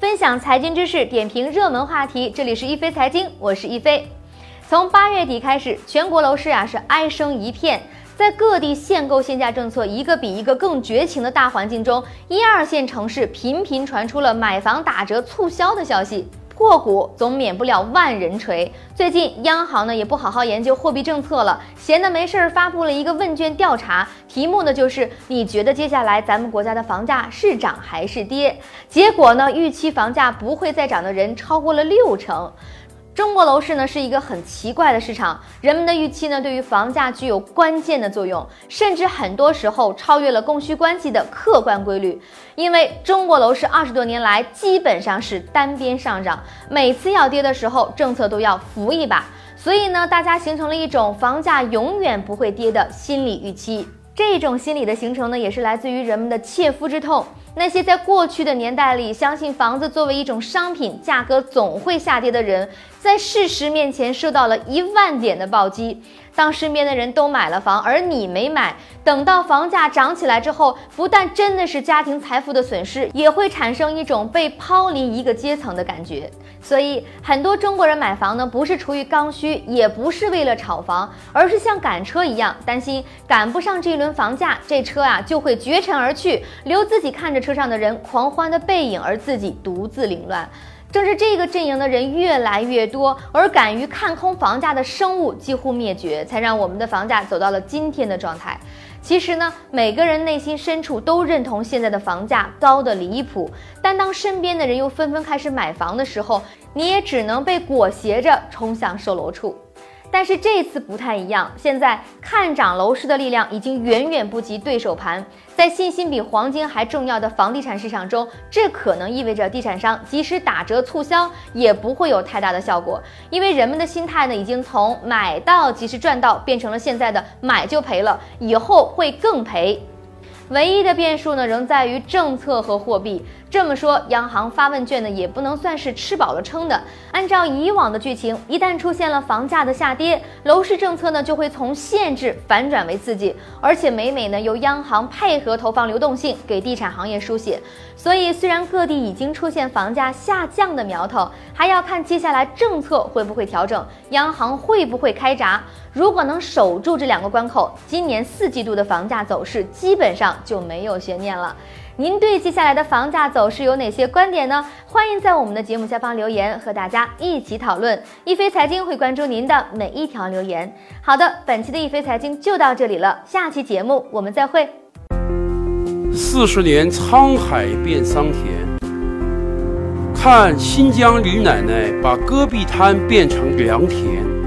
分享财经知识，点评热门话题。这里是一飞财经，我是一飞。从八月底开始，全国楼市啊是哀声一片，在各地限购限价政策一个比一个更绝情的大环境中，一二线城市频频传出了买房打折促销的消息。过股总免不了万人锤。最近央行呢也不好好研究货币政策了，闲的没事儿发布了一个问卷调查，题目呢就是你觉得接下来咱们国家的房价是涨还是跌？结果呢预期房价不会再涨的人超过了六成。中国楼市呢是一个很奇怪的市场，人们的预期呢对于房价具有关键的作用，甚至很多时候超越了供需关系的客观规律。因为中国楼市二十多年来基本上是单边上涨，每次要跌的时候，政策都要扶一把，所以呢，大家形成了一种房价永远不会跌的心理预期。这种心理的形成呢，也是来自于人们的切肤之痛。那些在过去的年代里相信房子作为一种商品，价格总会下跌的人，在事实面前受到了一万点的暴击。当身边的人都买了房，而你没买，等到房价涨起来之后，不但真的是家庭财富的损失，也会产生一种被抛离一个阶层的感觉。所以，很多中国人买房呢，不是出于刚需，也不是为了炒房，而是像赶车一样，担心赶不上这一轮房价，这车啊就会绝尘而去，留自己看着车上的人狂欢的背影，而自己独自凌乱。正是这个阵营的人越来越多，而敢于看空房价的生物几乎灭绝，才让我们的房价走到了今天的状态。其实呢，每个人内心深处都认同现在的房价高的离谱，但当身边的人又纷纷开始买房的时候，你也只能被裹挟着冲向售楼处。但是这次不太一样，现在看涨楼市的力量已经远远不及对手盘。在信心比黄金还重要的房地产市场中，这可能意味着地产商即使打折促销也不会有太大的效果，因为人们的心态呢，已经从买到即时赚到变成了现在的买就赔了，以后会更赔。唯一的变数呢，仍在于政策和货币。这么说，央行发问卷呢，也不能算是吃饱了撑的。按照以往的剧情，一旦出现了房价的下跌，楼市政策呢就会从限制反转为刺激，而且每每呢由央行配合投放流动性，给地产行业输血。所以，虽然各地已经出现房价下降的苗头，还要看接下来政策会不会调整，央行会不会开闸。如果能守住这两个关口，今年四季度的房价走势基本上就没有悬念了。您对接下来的房价走势有哪些观点呢？欢迎在我们的节目下方留言，和大家一起讨论。一飞财经会关注您的每一条留言。好的，本期的一飞财经就到这里了，下期节目我们再会。四十年沧海变桑田，看新疆李奶奶把戈壁滩变成良田。